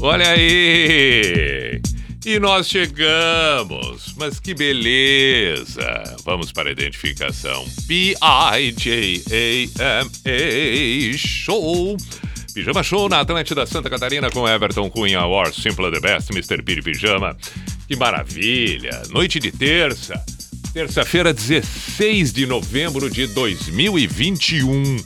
Olha aí! E nós chegamos! Mas que beleza! Vamos para a identificação. P-I-J-A-M-A Show! Pijama Show na Atlântida Santa Catarina com Everton Cunha, War Simple the Best, Mr. Piri Pijama. Que maravilha! Noite de terça, terça-feira, 16 de novembro de 2021.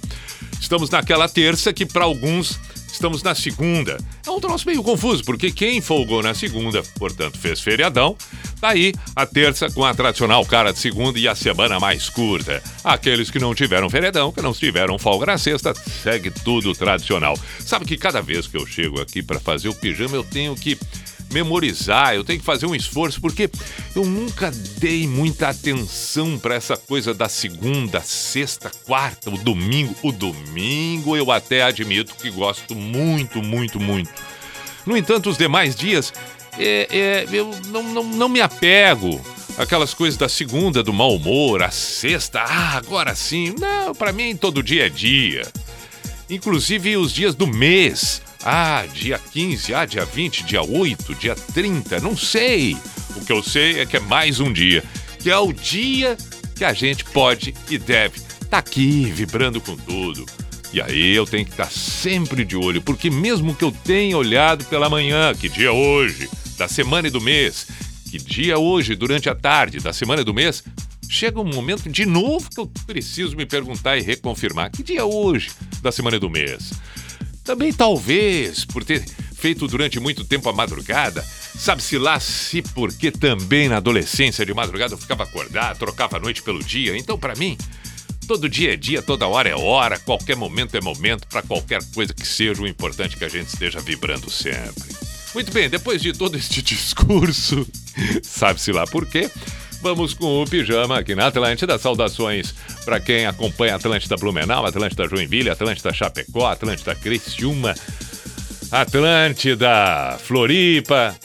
Estamos naquela terça que para alguns estamos na segunda. É um troço meio confuso, porque quem folgou na segunda, portanto fez feriadão, tá aí a terça com a tradicional cara de segunda e a semana mais curta. Aqueles que não tiveram feriadão, que não tiveram folga na sexta, segue tudo tradicional. Sabe que cada vez que eu chego aqui para fazer o pijama, eu tenho que memorizar, eu tenho que fazer um esforço, porque eu nunca dei muita atenção para essa coisa da segunda, sexta, quarta, o domingo. O domingo eu até admito que gosto muito, muito, muito. No entanto, os demais dias, é, é, eu não, não, não me apego. Aquelas coisas da segunda, do mau humor, a sexta, ah, agora sim. Não, para mim todo dia é dia. Inclusive os dias do mês. Ah, dia 15, ah, dia 20, dia 8, dia 30, não sei. O que eu sei é que é mais um dia, que é o dia que a gente pode e deve estar tá aqui vibrando com tudo. E aí eu tenho que estar tá sempre de olho, porque mesmo que eu tenha olhado pela manhã, que dia hoje, da semana e do mês, que dia hoje, durante a tarde, da semana e do mês, chega um momento de novo que eu preciso me perguntar e reconfirmar que dia hoje, da semana e do mês. Também talvez por ter feito durante muito tempo a madrugada, sabe-se lá se porque também na adolescência de madrugada eu ficava acordado, trocava a noite pelo dia. Então, para mim, todo dia é dia, toda hora é hora, qualquer momento é momento para qualquer coisa que seja. O importante é que a gente esteja vibrando sempre. Muito bem, depois de todo este discurso, sabe-se lá por quê? Vamos com o pijama aqui na Atlântida. Saudações para quem acompanha Atlântida Blumenau, Atlântida Joinville, Atlântida Chapecó, Atlântida Criciúma, Atlântida Floripa.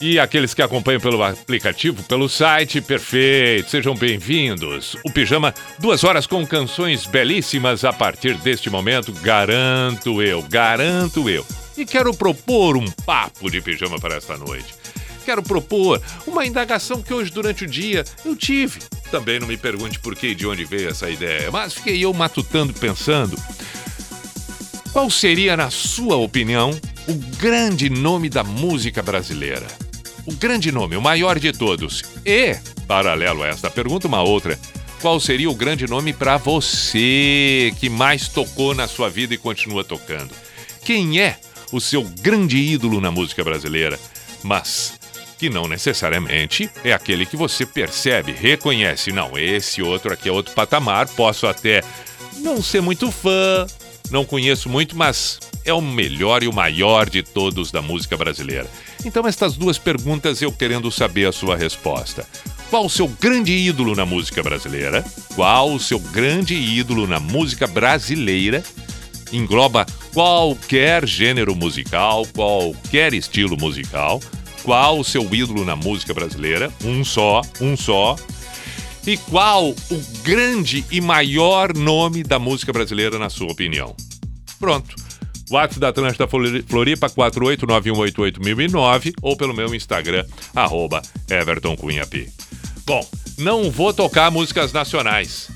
E aqueles que acompanham pelo aplicativo, pelo site, perfeito, sejam bem-vindos. O Pijama, duas horas com canções belíssimas a partir deste momento, garanto eu, garanto eu. E quero propor um papo de pijama para esta noite quero propor uma indagação que hoje durante o dia eu tive. Também não me pergunte por que e de onde veio essa ideia, mas fiquei eu matutando pensando. Qual seria, na sua opinião, o grande nome da música brasileira? O grande nome, o maior de todos. E, paralelo a esta pergunta, uma outra. Qual seria o grande nome para você que mais tocou na sua vida e continua tocando? Quem é o seu grande ídolo na música brasileira? Mas que não necessariamente é aquele que você percebe, reconhece. Não, esse outro aqui é outro patamar, posso até não ser muito fã, não conheço muito, mas é o melhor e o maior de todos da música brasileira. Então, estas duas perguntas eu querendo saber a sua resposta. Qual o seu grande ídolo na música brasileira? Qual o seu grande ídolo na música brasileira? Engloba qualquer gênero musical, qualquer estilo musical qual o seu ídolo na música brasileira? Um só, um só. E qual o grande e maior nome da música brasileira, na sua opinião? Pronto. WhatsApp da Atlântida Floripa 489188009 ou pelo meu Instagram, arroba. Bom, não vou tocar músicas nacionais,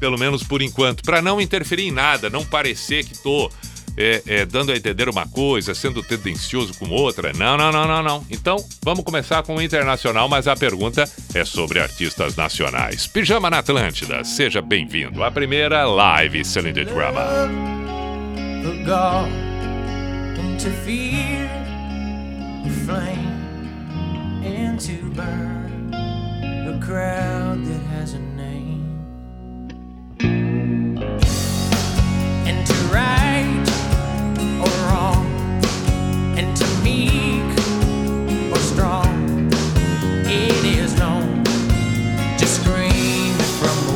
pelo menos por enquanto, para não interferir em nada, não parecer que tô é, é, dando a entender uma coisa, sendo tendencioso com outra. Não, não, não, não, não. Então, vamos começar com o internacional, mas a pergunta é sobre artistas nacionais. Pijama na Atlântida, seja bem-vindo à primeira live Selling Drama. from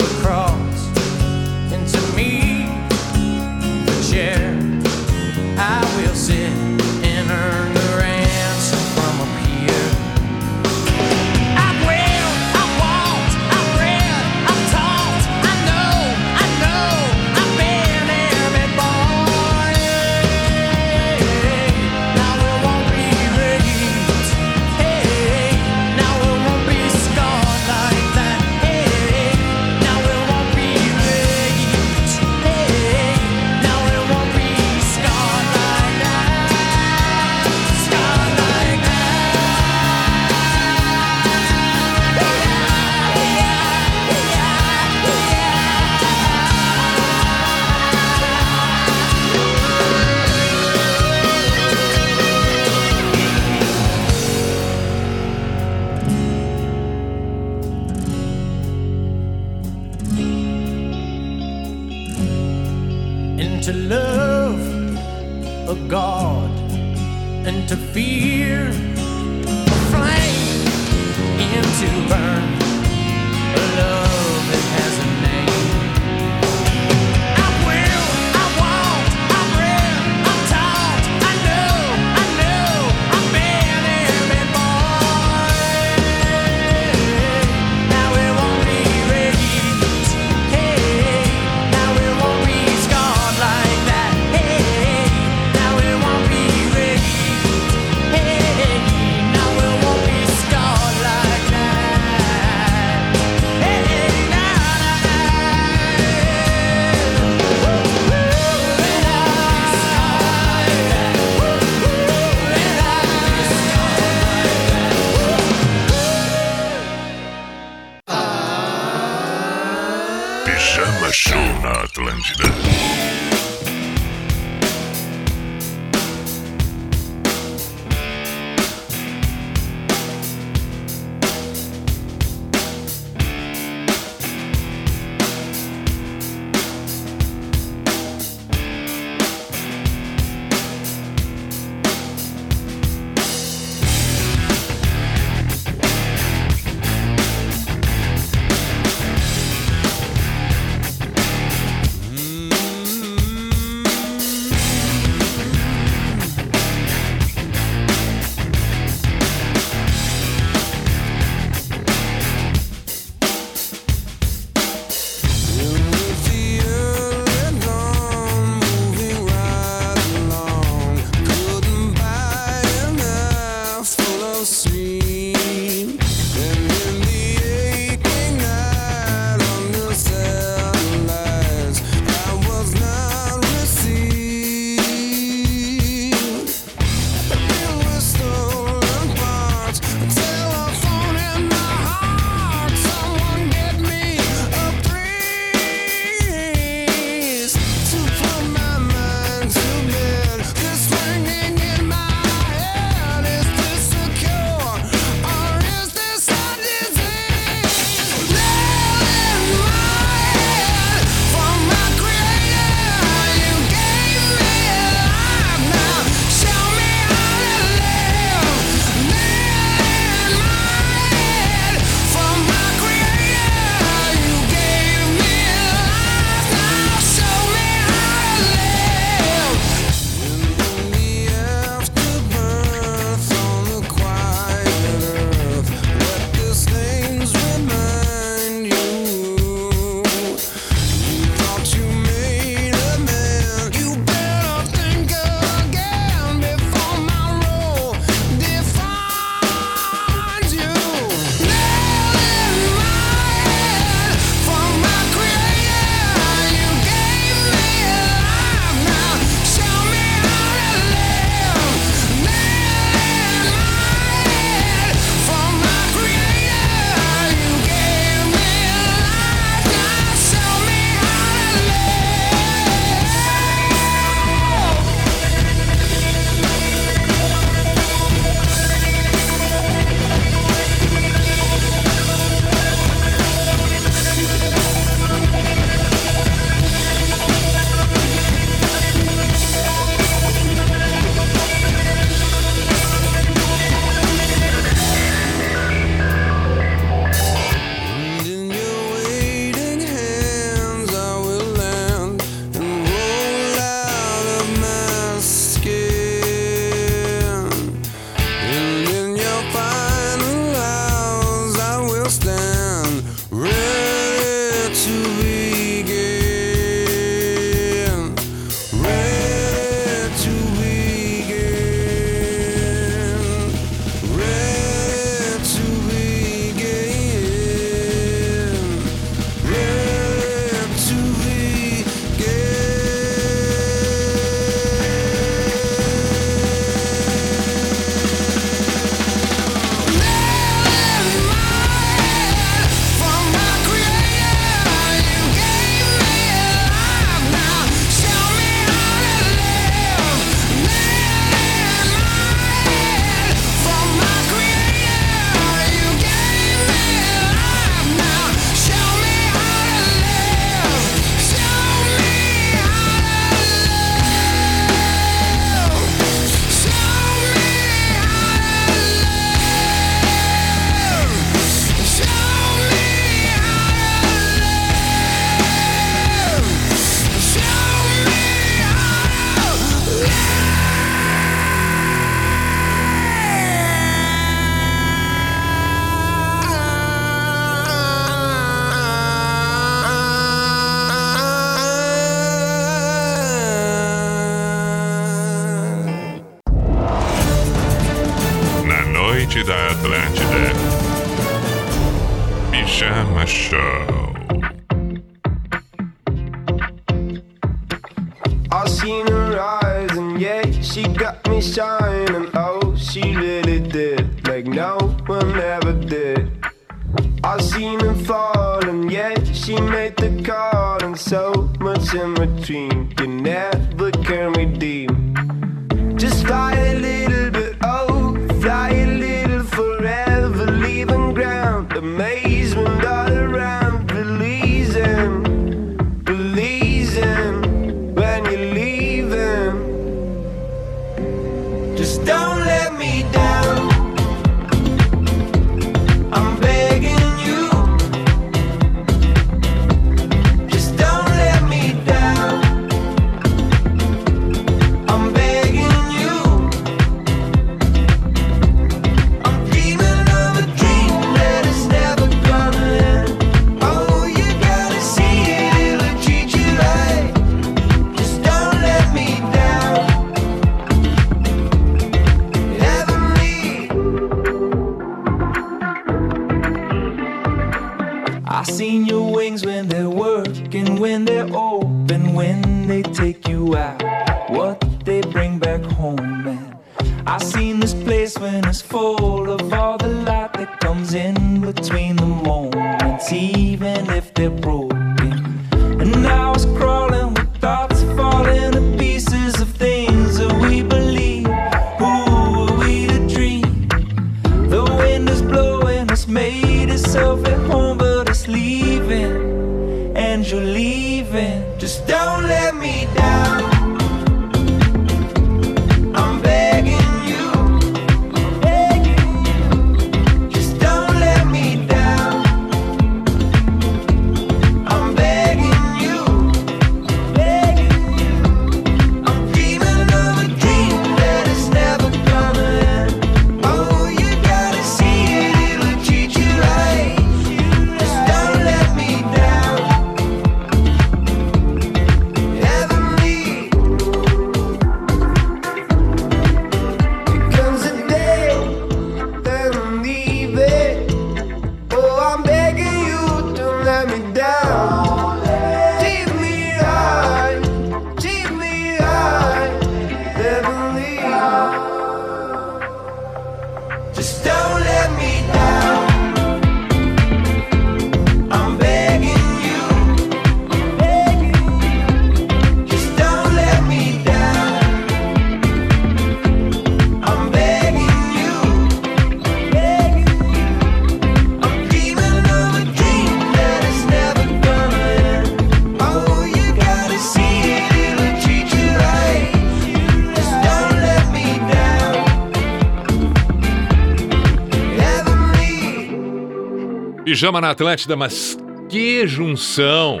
Pijama na Atlântida, mas que junção!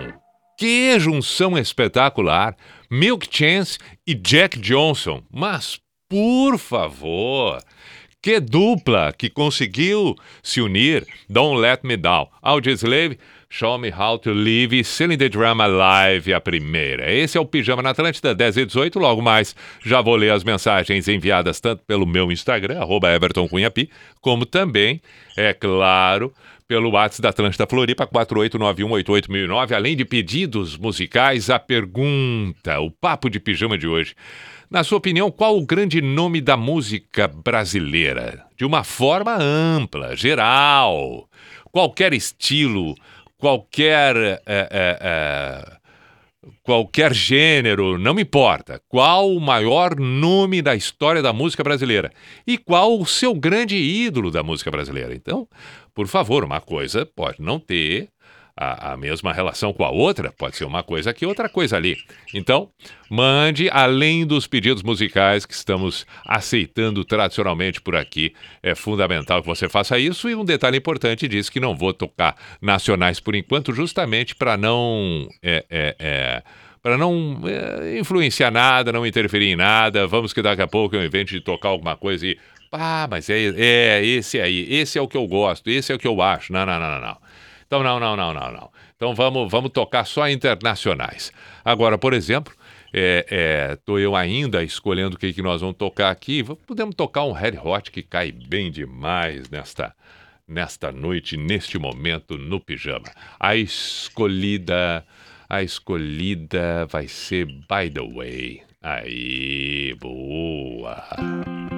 Que junção espetacular! Milk Chance e Jack Johnson. Mas, por favor, que dupla que conseguiu se unir. Don't Let Me Down. Audioslave, Show Me How to Live, Selling the Drama Live, a primeira. Esse é o Pijama na Atlântida, 10 e 18. Logo mais, já vou ler as mensagens enviadas tanto pelo meu Instagram, arroba Everton Cunhapi, como também, é claro, pelo WhatsApp da Atlântida Floripa, 489188009. Além de pedidos musicais, a pergunta, o papo de pijama de hoje. Na sua opinião, qual o grande nome da música brasileira? De uma forma ampla, geral. Qualquer estilo, qualquer. é, é, é, qualquer gênero, não me importa. Qual o maior nome da história da música brasileira? E qual o seu grande ídolo da música brasileira? Então, por favor, uma coisa pode não ter a, a mesma relação com a outra, pode ser uma coisa aqui, outra coisa ali. Então, mande, além dos pedidos musicais que estamos aceitando tradicionalmente por aqui, é fundamental que você faça isso. E um detalhe importante diz que não vou tocar nacionais por enquanto, justamente para não. É, é, é, para não é, influenciar nada, não interferir em nada. Vamos que daqui a pouco eu invente de tocar alguma coisa e. Ah, mas é, é esse aí, esse é o que eu gosto, esse é o que eu acho. Não, não, não, não, não. Então, não, não, não, não, não. Então vamos, vamos tocar só internacionais. Agora, por exemplo, estou é, é, eu ainda escolhendo o que, que nós vamos tocar aqui. Podemos tocar um Red Hot que cai bem demais nesta, nesta noite, neste momento, no pijama. A escolhida, a escolhida vai ser By the Way. Aí, boa!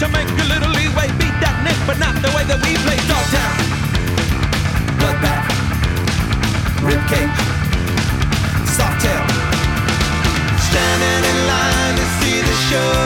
to make a little leeway. Beat that nick, but not the way that we play. Dog town. bloodbath, rib cage, soft tail. Standing in line to see the show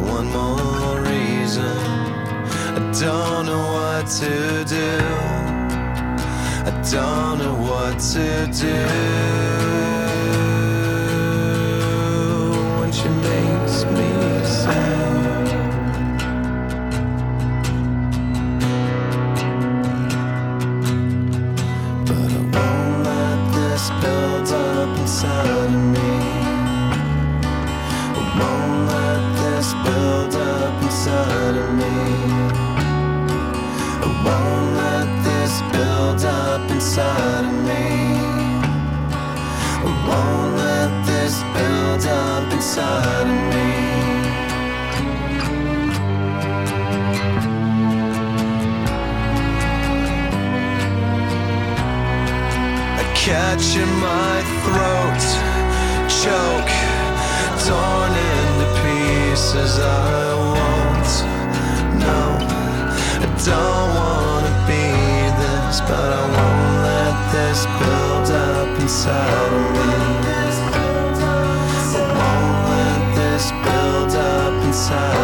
one more reason. I don't know what to do. I don't know what to do. inside of me. I catch in my throat, choke, torn into pieces. I won't, no, I don't wanna be this, but I won't let this build up inside of me. side.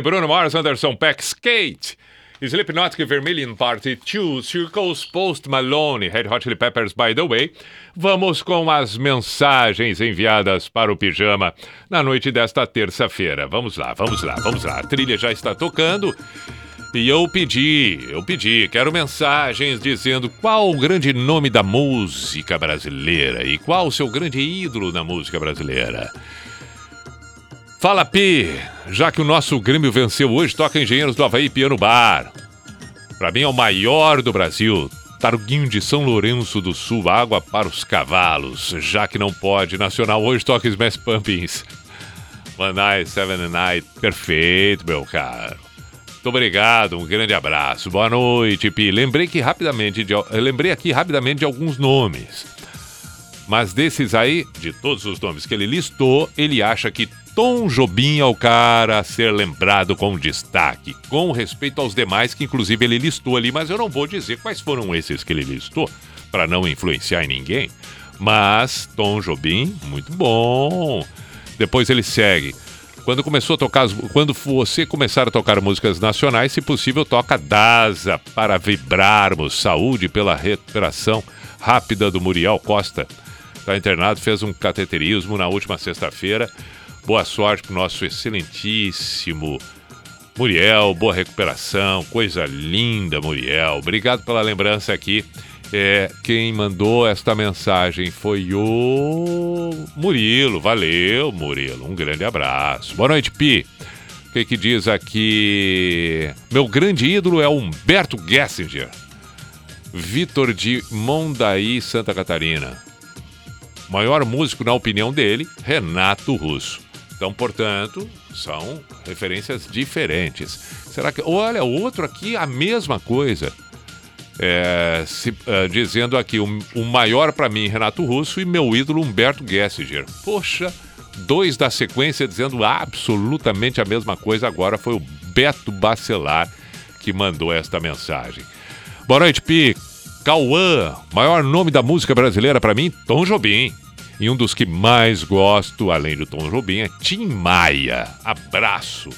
Bruno Mars, Anderson Peck, Skate. Slipknot, Vermilion Party 2, Circles, Post Malone, Red Hot Chili Peppers, By The Way. Vamos com as mensagens enviadas para o Pijama na noite desta terça-feira. Vamos lá, vamos lá, vamos lá. A trilha já está tocando. E eu pedi, eu pedi, quero mensagens dizendo qual o grande nome da música brasileira e qual o seu grande ídolo na música brasileira. Fala Pi, já que o nosso Grêmio venceu hoje, toca Engenheiros do Havaí Piano Bar. Pra mim é o maior do Brasil. Targuinho de São Lourenço do Sul, água para os cavalos. Já que não pode, Nacional hoje toca Smash Pumpkins. One Night, Seven Night. Perfeito, meu caro. Muito obrigado, um grande abraço. Boa noite, Pi. Lembrei que rapidamente de, lembrei aqui rapidamente de alguns nomes. Mas desses aí, de todos os nomes que ele listou, ele acha que Tom Jobim é o cara a ser lembrado com destaque, com respeito aos demais que inclusive ele listou ali, mas eu não vou dizer quais foram esses que ele listou, para não influenciar em ninguém. Mas Tom Jobim, muito bom. Depois ele segue. Quando começou a tocar, quando você começar a tocar músicas nacionais, se possível, toca Daza para vibrarmos. Saúde pela recuperação rápida do Muriel Costa. Está internado, fez um cateterismo na última sexta-feira. Boa sorte para o nosso excelentíssimo Muriel. Boa recuperação, coisa linda, Muriel. Obrigado pela lembrança aqui. É, quem mandou esta mensagem foi o Murilo. Valeu, Murilo. Um grande abraço. Boa noite, Pi. O que, que diz aqui? Meu grande ídolo é Humberto Gessinger. Vitor de Mondaí, Santa Catarina. Maior músico, na opinião dele, Renato Russo. Então, portanto, são referências diferentes. Será que. Olha, outro aqui, a mesma coisa. É, se, uh, dizendo aqui, o, o maior para mim, Renato Russo, e meu ídolo, Humberto Gessinger. Poxa, dois da sequência dizendo absolutamente a mesma coisa. Agora foi o Beto Bacelar que mandou esta mensagem. Boa noite, Pi. Cauã, maior nome da música brasileira para mim, Tom Jobim. E um dos que mais gosto, além do Tom Jobim, é Tim Maia. Abraço.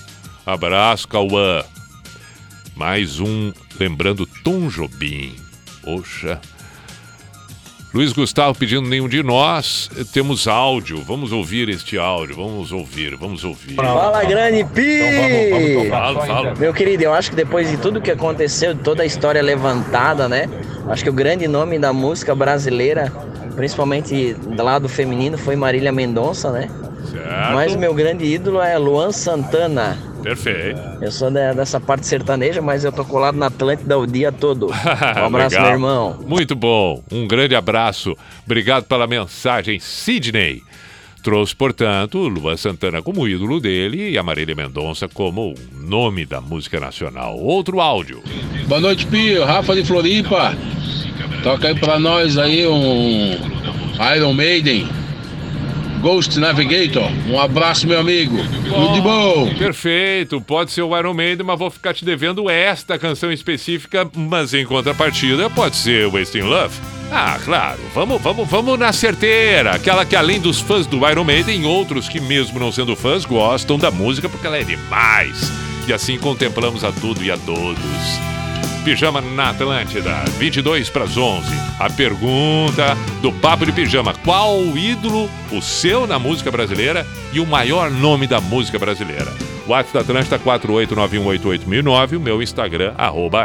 Abraço, Cauã. Mais um, lembrando Tom Jobim. Poxa. Luiz Gustavo pedindo nenhum de nós. Temos áudio. Vamos ouvir este áudio. Vamos ouvir, vamos ouvir. Fala, grande Pi! Então, vamos, vamos fala, fala. Meu querido, eu acho que depois de tudo que aconteceu, toda a história levantada, né? Acho que o grande nome da música brasileira, principalmente do lado feminino, foi Marília Mendonça, né? Certo. Mas o meu grande ídolo é Luan Santana. Perfeito. Eu sou da- dessa parte sertaneja, mas eu tô colado na Atlântida o dia todo. Um abraço, meu irmão. Muito bom. Um grande abraço. Obrigado pela mensagem, Sidney. Trouxe, portanto, Luan Santana como ídolo dele e a Marília Mendonça como o nome da música nacional. Outro áudio. Boa noite, Pio. Rafa de Floripa. Toca aí pra nós aí um Iron Maiden. Ghost Navigator. Um abraço, meu amigo. Tudo de bom. Perfeito, pode ser o Iron Maiden, mas vou ficar te devendo esta canção específica, mas em contrapartida pode ser Wasting Love. Ah, claro, vamos, vamos, vamos na certeira, aquela que além dos fãs do Iron Maiden, outros que mesmo não sendo fãs gostam da música porque ela é demais. E assim contemplamos a tudo e a todos. Pijama na Atlântida, 22 para as 11. A pergunta do Papo de Pijama: qual o ídolo, o seu na música brasileira e o maior nome da música brasileira? WhatsApp da Atlântida 489188009, o meu Instagram, arroba.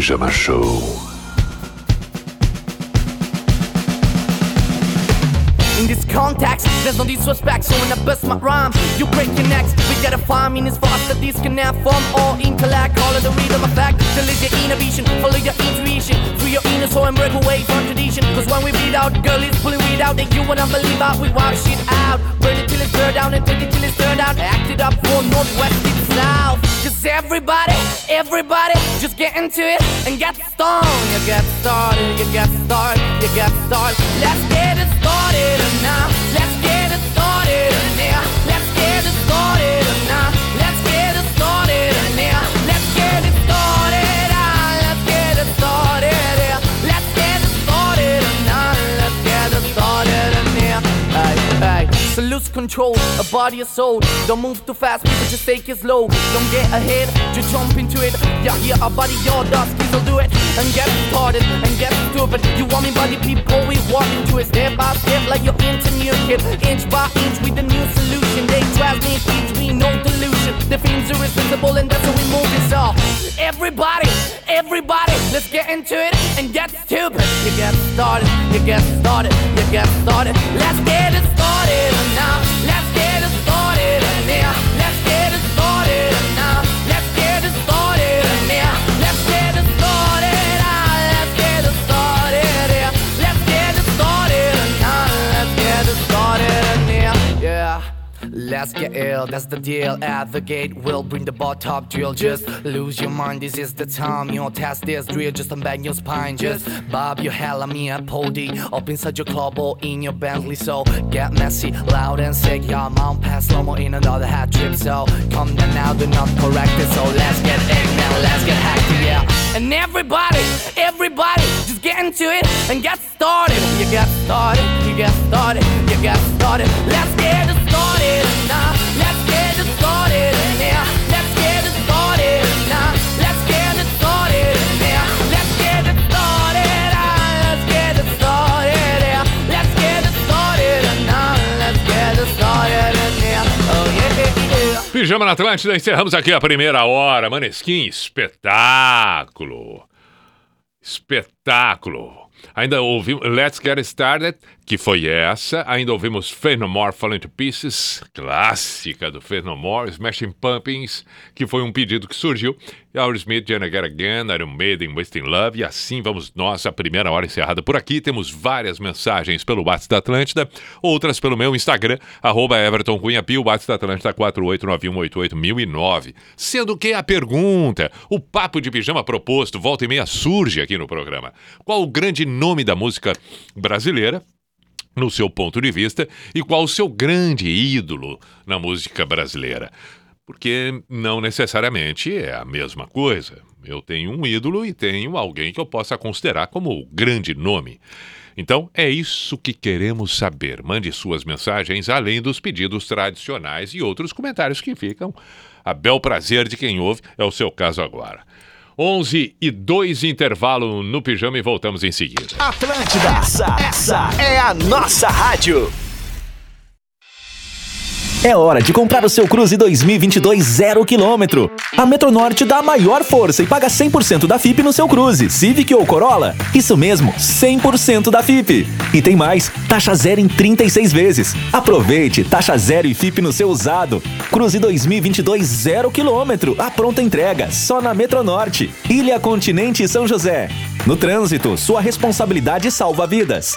Pijama Show. control, a body, a soul. Don't move too fast, people just take it slow. Don't get ahead, just jump into it. Yeah, yeah, our body, your dust, kids will do it. And get started, and get stupid. You want me, body people, we walk into it step by step like you're into new kid. Inch by inch with the new solution. They drive me, kids, we no delusion. The things are responsible, and that's how we move it all. Everybody, everybody, let's get into it and get stupid. You get started, you get started, you get started. Let's get it started enough Let's get ill, that's the deal. At the gate, we'll bring the bar top drill. Just lose your mind, this is the time. You'll test this drill, just unbend your spine. Just bob your hell on me at Pody. Up inside your club or in your Bentley. So get messy, loud and sick. Yeah, mount pass slow mo in another hat trip. So come down now, do not correct it. So let's get in now, let's get hacked, yeah. And everybody, everybody, just get into it and get started. You get started, you get started, you get started. Let's get started now. Let's get started. Let's get started now. Let's get started. Let's get started. Let's get started. Let's get started now. Let's get started. Oh yeah. Pijama na Atlântida, encerramos aqui a primeira hora. Maneskin, espetáculo. Espetáculo. Ainda ouvimos Let's Get Started, que foi essa. Ainda ouvimos More Falling to Pieces, clássica do More, Smashing Pumpkins, que foi um pedido que surgiu. E Aerosmith, Jenna Get Again, Iron Maiden, Wasting Love. E assim vamos nós, a primeira hora encerrada por aqui. Temos várias mensagens pelo WhatsApp da Atlântida, outras pelo meu Instagram, arroba Everton Cunha Pio, WhatsApp da Atlântida 489188009. Sendo que a pergunta, o papo de pijama proposto, volta e meia surge aqui no programa. Qual o grande nome da música brasileira? No seu ponto de vista e qual o seu grande ídolo na música brasileira. Porque não necessariamente é a mesma coisa. Eu tenho um ídolo e tenho alguém que eu possa considerar como o grande nome. Então é isso que queremos saber. Mande suas mensagens além dos pedidos tradicionais e outros comentários que ficam a bel prazer de quem ouve. É o seu caso agora. 11 e 2 intervalo no pijama e voltamos em seguida. Atlântida, essa, essa é a nossa rádio. É hora de comprar o seu Cruze 2022 zero quilômetro. A Metronorte dá a maior força e paga 100% da FIP no seu Cruze, Civic ou Corolla. Isso mesmo, 100% da FIP. E tem mais, taxa zero em 36 vezes. Aproveite, taxa zero e FIP no seu usado. Cruze 2022 zero quilômetro, a pronta entrega, só na Metronorte. Ilha Continente e São José. No trânsito, sua responsabilidade salva vidas.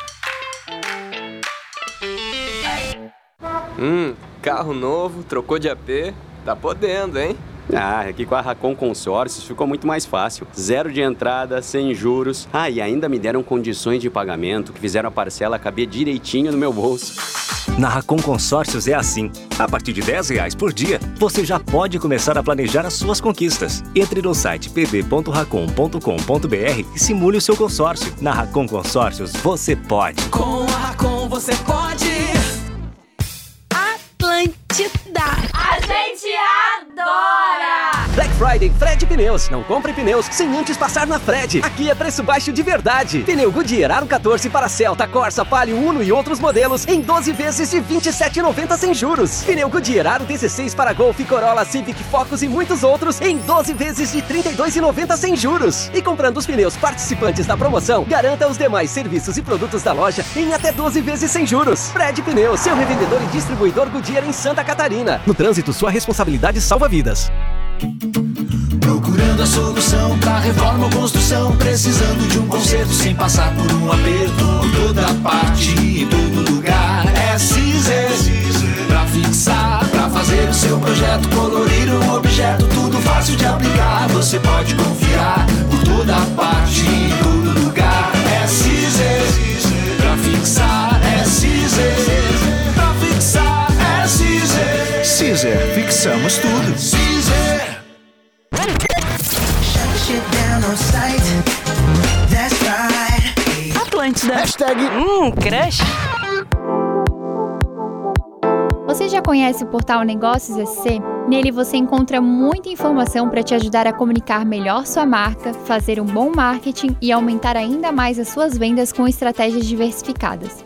Hum, carro novo, trocou de AP, tá podendo, hein? Ah, aqui com a Racon Consórcios ficou muito mais fácil. Zero de entrada, sem juros. Ah, e ainda me deram condições de pagamento que fizeram a parcela caber direitinho no meu bolso. Na Racon Consórcios é assim. A partir de 10 reais por dia, você já pode começar a planejar as suas conquistas. Entre no site pb.racon.com.br e simule o seu consórcio. Na Racon Consórcios, você pode. Com a Racon você pode. Friday Fred Pneus. Não compre pneus sem antes passar na Fred. Aqui é preço baixo de verdade. Pneu Goodyear Aro 14 para Celta, Corsa, Palio, Uno e outros modelos em 12 vezes de R$ 27,90 sem juros. Pneu Goodyear Aro 16 para Golf, Corolla, Civic, Focus e muitos outros em 12 vezes de R$ 32,90 sem juros. E comprando os pneus participantes da promoção, garanta os demais serviços e produtos da loja em até 12 vezes sem juros. Fred Pneus, seu revendedor e distribuidor Goodyear em Santa Catarina. No trânsito, sua responsabilidade salva vidas. Procurando a solução pra reforma ou construção. Precisando de um conserto sem passar por um aperto. Por toda parte, em todo lugar. É Cizer. Pra fixar, pra fazer o seu projeto. Colorir um objeto, tudo fácil de aplicar. Você pode confiar. Por toda parte, em todo lugar. É Cizer. Pra fixar, é Cizer. Pra fixar, é Cizer. Cizer, fixamos tudo. Cizer. Atlântida. Hashtag Hum, crush. Você já conhece o portal Negócios SC? Nele você encontra muita informação para te ajudar a comunicar melhor sua marca, fazer um bom marketing e aumentar ainda mais as suas vendas com estratégias diversificadas.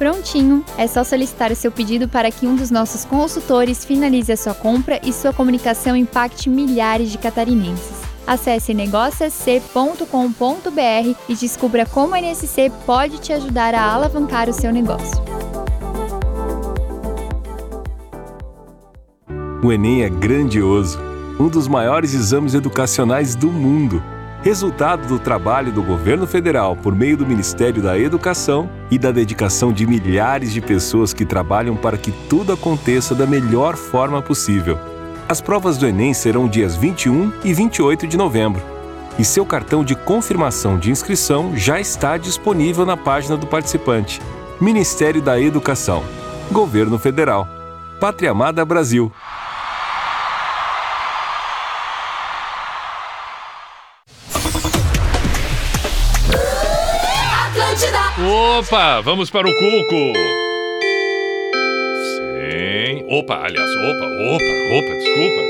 Prontinho, é só solicitar o seu pedido para que um dos nossos consultores finalize a sua compra e sua comunicação impacte milhares de catarinenses. Acesse negóciosc.com.br e descubra como a NSC pode te ajudar a alavancar o seu negócio. O Enem é grandioso, um dos maiores exames educacionais do mundo. Resultado do trabalho do governo federal por meio do Ministério da Educação e da dedicação de milhares de pessoas que trabalham para que tudo aconteça da melhor forma possível. As provas do Enem serão dias 21 e 28 de novembro. E seu cartão de confirmação de inscrição já está disponível na página do participante. Ministério da Educação. Governo Federal. Pátria Amada Brasil. Opa, vamos para o Cuco. Sim. Opa, aliás, opa, opa, opa, desculpa.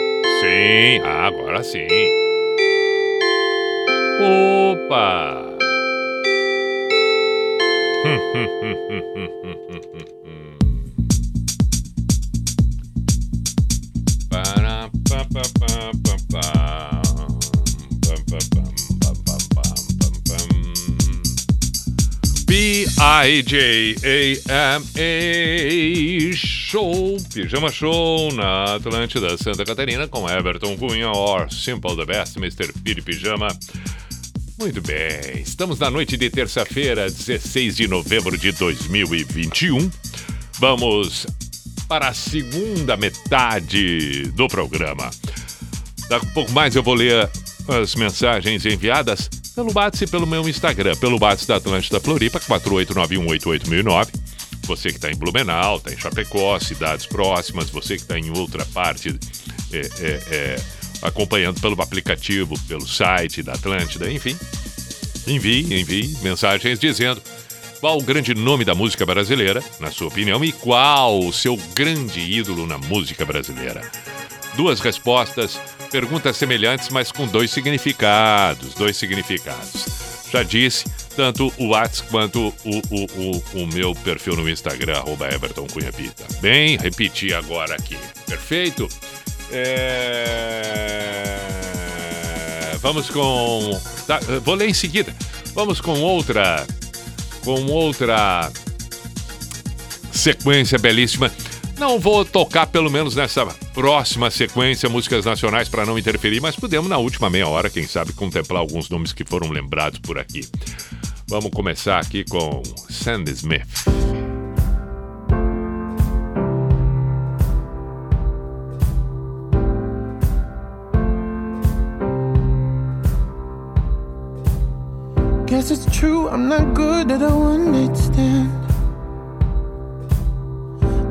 Sim, agora sim. Opa. Para, pa, pa, pa, pa, pa. B-I-J-A-M-A Show, Pijama Show na Atlântida Santa Catarina com Everton Cunha or Simple the Best, Mr. Piri Pijama. Muito bem, estamos na noite de terça-feira, 16 de novembro de 2021. Vamos para a segunda metade do programa. Daqui a pouco mais eu vou ler as mensagens enviadas pelo WhatsApp e pelo meu Instagram, pelo WhatsApp da Atlântida Floripa, 489188009. Você que está em Blumenau, está em Chapecó, cidades próximas, você que está em outra parte, é, é, é, acompanhando pelo aplicativo, pelo site da Atlântida, enfim. Envie, envie mensagens dizendo qual o grande nome da música brasileira, na sua opinião, e qual o seu grande ídolo na música brasileira. Duas respostas, perguntas semelhantes, mas com dois significados. Dois significados. Já disse, tanto o WhatsApp quanto o, o, o, o meu perfil no Instagram, arroba Everton Cunha Pita. Bem, repetir agora aqui. Perfeito? É... Vamos com. Tá, vou ler em seguida. Vamos com outra. Com outra sequência belíssima. Não vou tocar, pelo menos nessa próxima sequência, músicas nacionais para não interferir, mas podemos, na última meia hora, quem sabe, contemplar alguns nomes que foram lembrados por aqui. Vamos começar aqui com Sandy Smith. Guess it's true, I'm not good at a one night stand.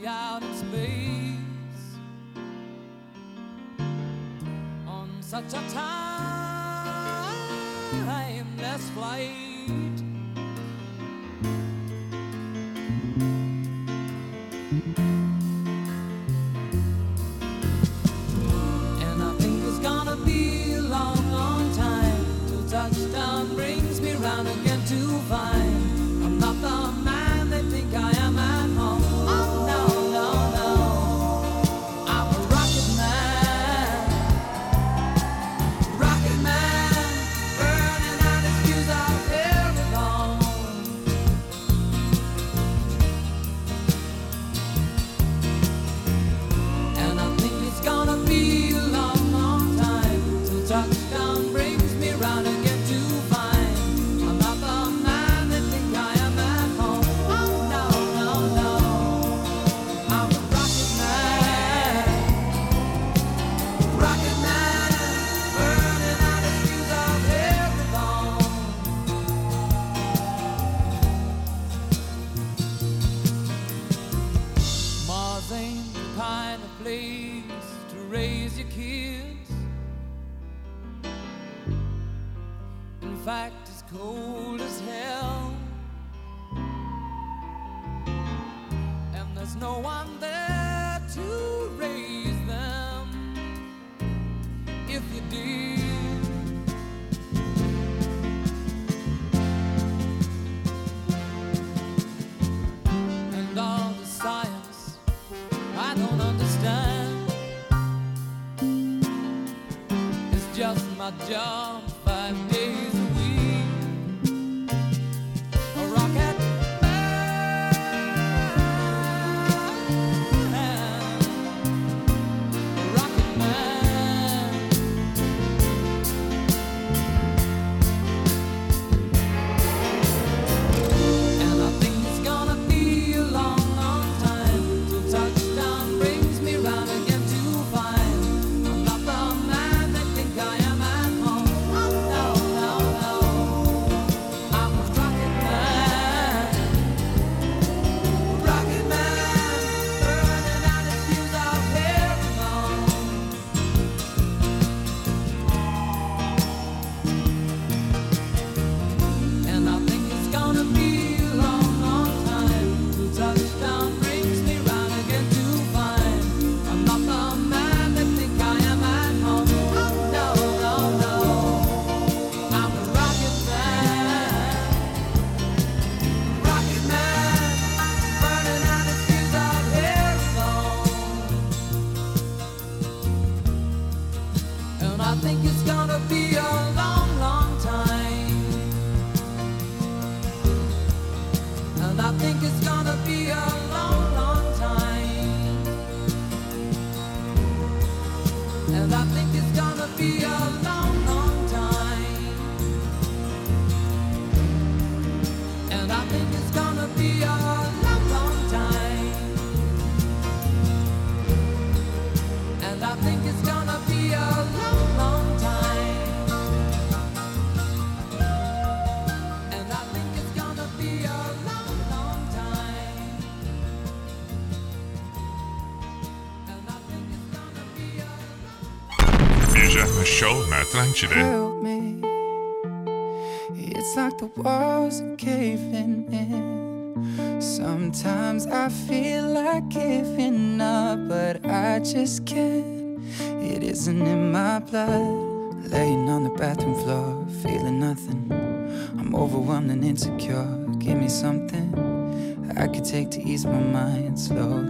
way out in space on such a timeless flight. Me. It's like the walls are caving in. Sometimes I feel like giving up, but I just can't. It isn't in my blood. Laying on the bathroom floor, feeling nothing. I'm overwhelmed and insecure. Give me something I could take to ease my mind slowly.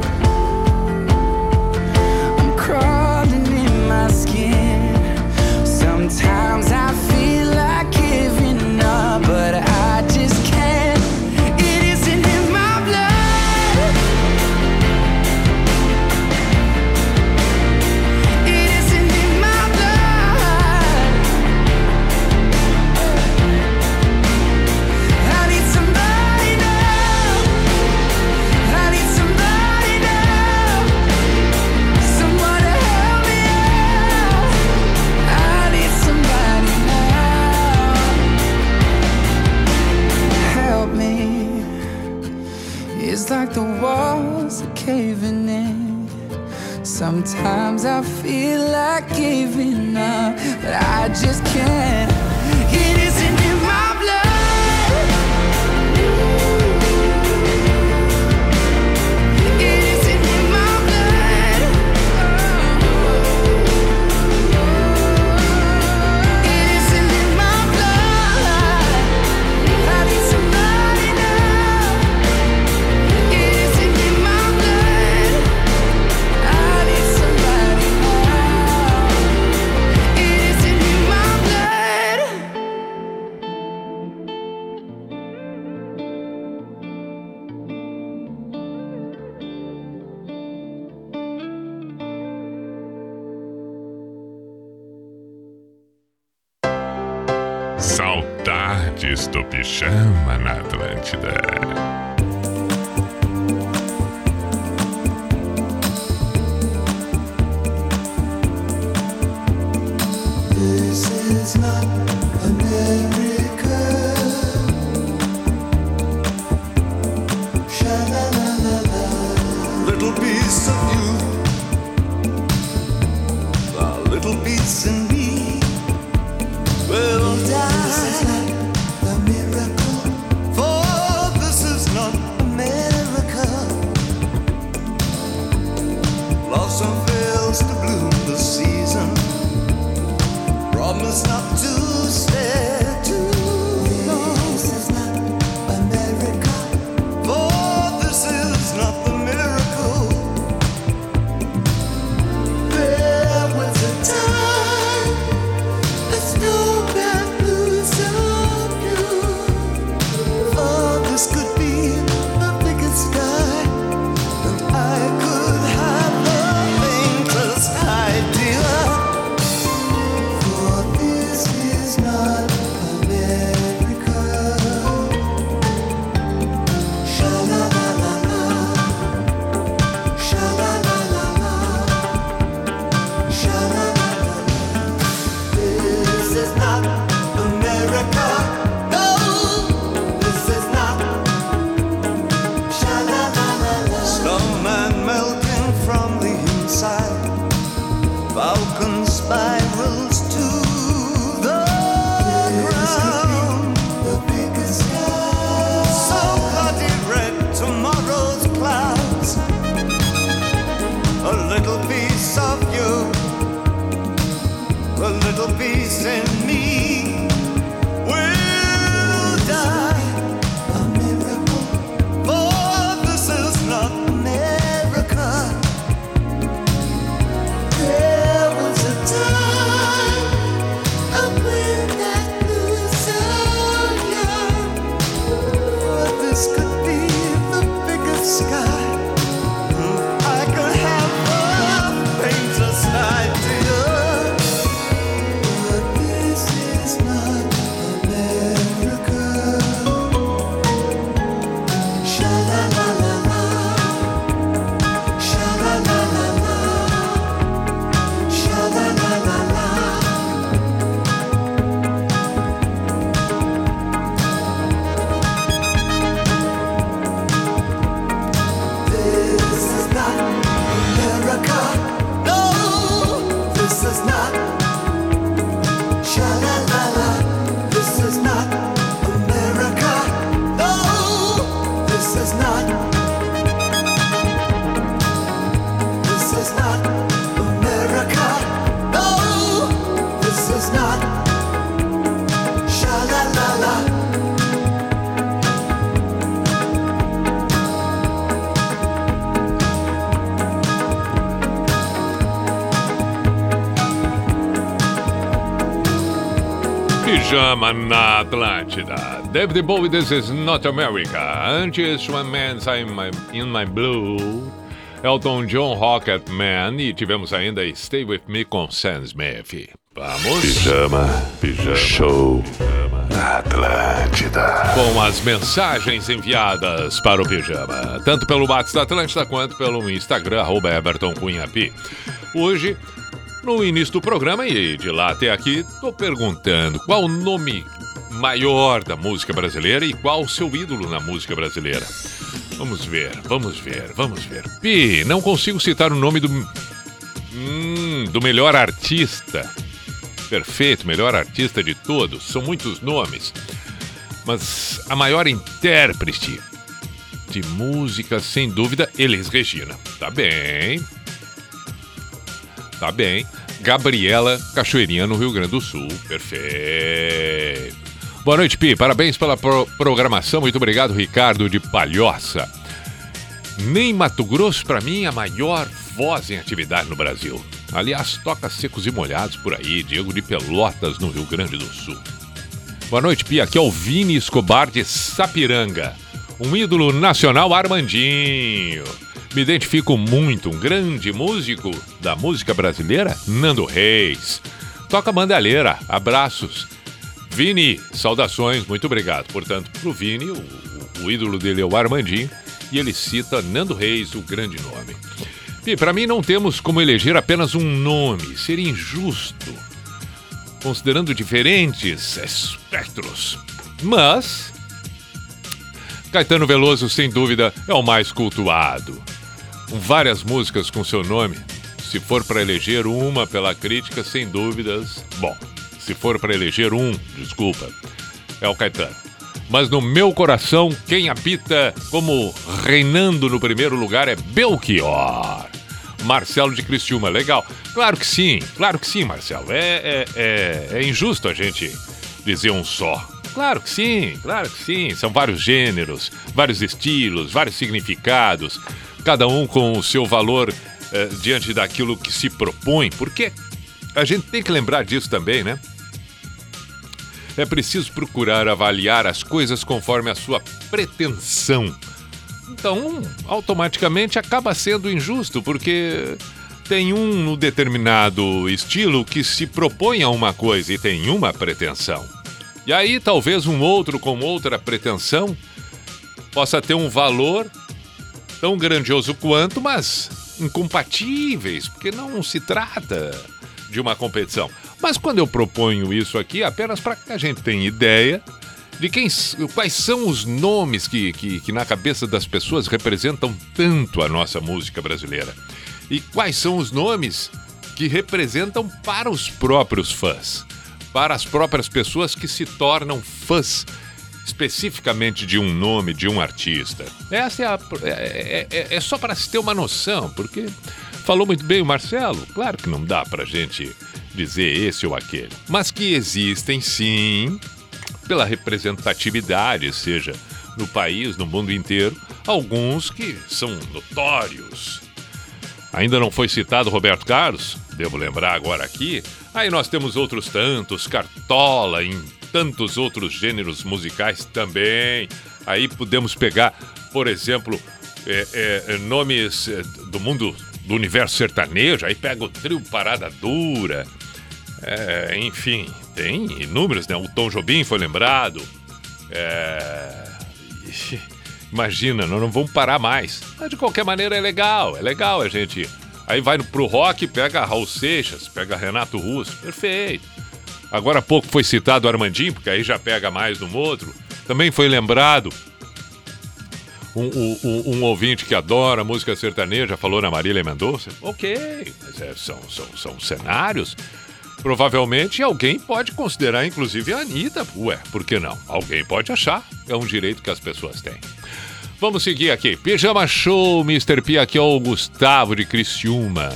Giving up, but I just can't. Pijama na Atlântida. David Bowie, This is Not America. Antes, One Man's I'm my, in My Blue. Elton John, Rocket Man. E tivemos ainda Stay With Me com Sam Smith. Vamos. Pijama, pijama, show na Atlântida. Com as mensagens enviadas para o Pijama. Tanto pelo WhatsApp da Atlântida quanto pelo Instagram, arroba. Hoje, no início do programa e de lá até aqui, tô perguntando qual o nome maior da música brasileira e qual o seu ídolo na música brasileira. Vamos ver, vamos ver, vamos ver. Pi, não consigo citar o nome do. Hum, do melhor artista. Perfeito, melhor artista de todos. São muitos nomes. Mas a maior intérprete de música, sem dúvida, Elis Regina. Tá bem. Tá bem. Gabriela Cachoeirinha, no Rio Grande do Sul. Perfeito. Boa noite, Pi. Parabéns pela pro- programação. Muito obrigado, Ricardo de Palhoça. Nem Mato Grosso, para mim, é a maior voz em atividade no Brasil. Aliás, toca secos e molhados por aí. Diego de Pelotas, no Rio Grande do Sul. Boa noite, Pia. Aqui é o Vini Escobar de Sapiranga. Um ídolo nacional Armandinho. Me identifico muito, um grande músico da música brasileira, Nando Reis. Toca bandalheira, abraços. Vini, saudações, muito obrigado. Portanto, pro Vini, o, o ídolo dele é o Armandinho, e ele cita Nando Reis, o grande nome. E para mim não temos como eleger apenas um nome, seria injusto considerando diferentes espectros. Mas Caetano Veloso, sem dúvida, é o mais cultuado. Várias músicas com seu nome, se for para eleger uma pela crítica, sem dúvidas, bom, se for para eleger um, desculpa, é o Caetano. Mas no meu coração, quem habita como reinando no primeiro lugar é Belchior. Marcelo de Criciúma, legal. Claro que sim, claro que sim, Marcelo. É, é, é, é injusto a gente dizer um só. Claro que sim, claro que sim. São vários gêneros, vários estilos, vários significados, cada um com o seu valor eh, diante daquilo que se propõe, porque a gente tem que lembrar disso também, né? É preciso procurar avaliar as coisas conforme a sua pretensão. Então, automaticamente acaba sendo injusto, porque tem um no determinado estilo que se propõe a uma coisa e tem uma pretensão. E aí, talvez um outro com outra pretensão possa ter um valor tão grandioso quanto, mas incompatíveis, porque não se trata de uma competição. Mas quando eu proponho isso aqui, apenas para que a gente tenha ideia de quem, quais são os nomes que, que, que na cabeça das pessoas representam tanto a nossa música brasileira. E quais são os nomes que representam para os próprios fãs, para as próprias pessoas que se tornam fãs especificamente de um nome, de um artista. Essa é, a, é, é, é só para se ter uma noção, porque falou muito bem o Marcelo. Claro que não dá para gente dizer esse ou aquele, mas que existem sim, pela representatividade, seja no país, no mundo inteiro, alguns que são notórios. Ainda não foi citado Roberto Carlos, devo lembrar agora aqui. Aí nós temos outros tantos, Cartola, em tantos outros gêneros musicais também. Aí podemos pegar, por exemplo, é, é, nomes é, do mundo do universo sertanejo, aí pega o trio Parada Dura. É, enfim, tem inúmeros, né? O Tom Jobim foi lembrado. É, Imagina, nós não vamos parar mais. Mas de qualquer maneira é legal, é legal a gente. Aí vai pro rock, pega Raul Seixas, pega Renato Russo, perfeito. Agora há pouco foi citado Armandinho, porque aí já pega mais no outro. Também foi lembrado um, um- um- um ouvinte que adora música sertaneja, falou na Marília Mendonça. Ok, mas é, são, são, são cenários. Provavelmente alguém pode considerar, inclusive, a Anitta. Ué, por que não? Alguém pode achar. É um direito que as pessoas têm. Vamos seguir aqui. Pijama Show, Mr. P. Aqui é o Gustavo de Criciúma.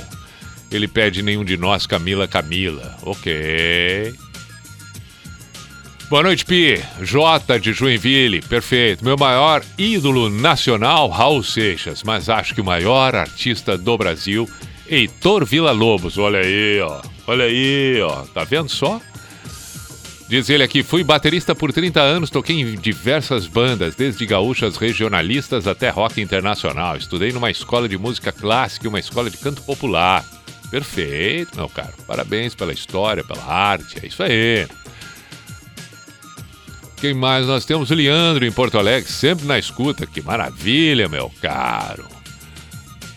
Ele pede nenhum de nós, Camila Camila. Ok. Boa noite, Pi. J de Joinville. Perfeito. Meu maior ídolo nacional, Raul Seixas. Mas acho que o maior artista do Brasil, Heitor Villa-Lobos. Olha aí, ó. Olha aí, ó. Tá vendo só? Diz ele aqui, fui baterista por 30 anos, toquei em diversas bandas, desde gaúchas regionalistas até rock internacional. Estudei numa escola de música clássica e uma escola de canto popular. Perfeito, meu caro. Parabéns pela história, pela arte. É isso aí. Quem mais? Nós temos Leandro em Porto Alegre, sempre na escuta. Que maravilha, meu caro.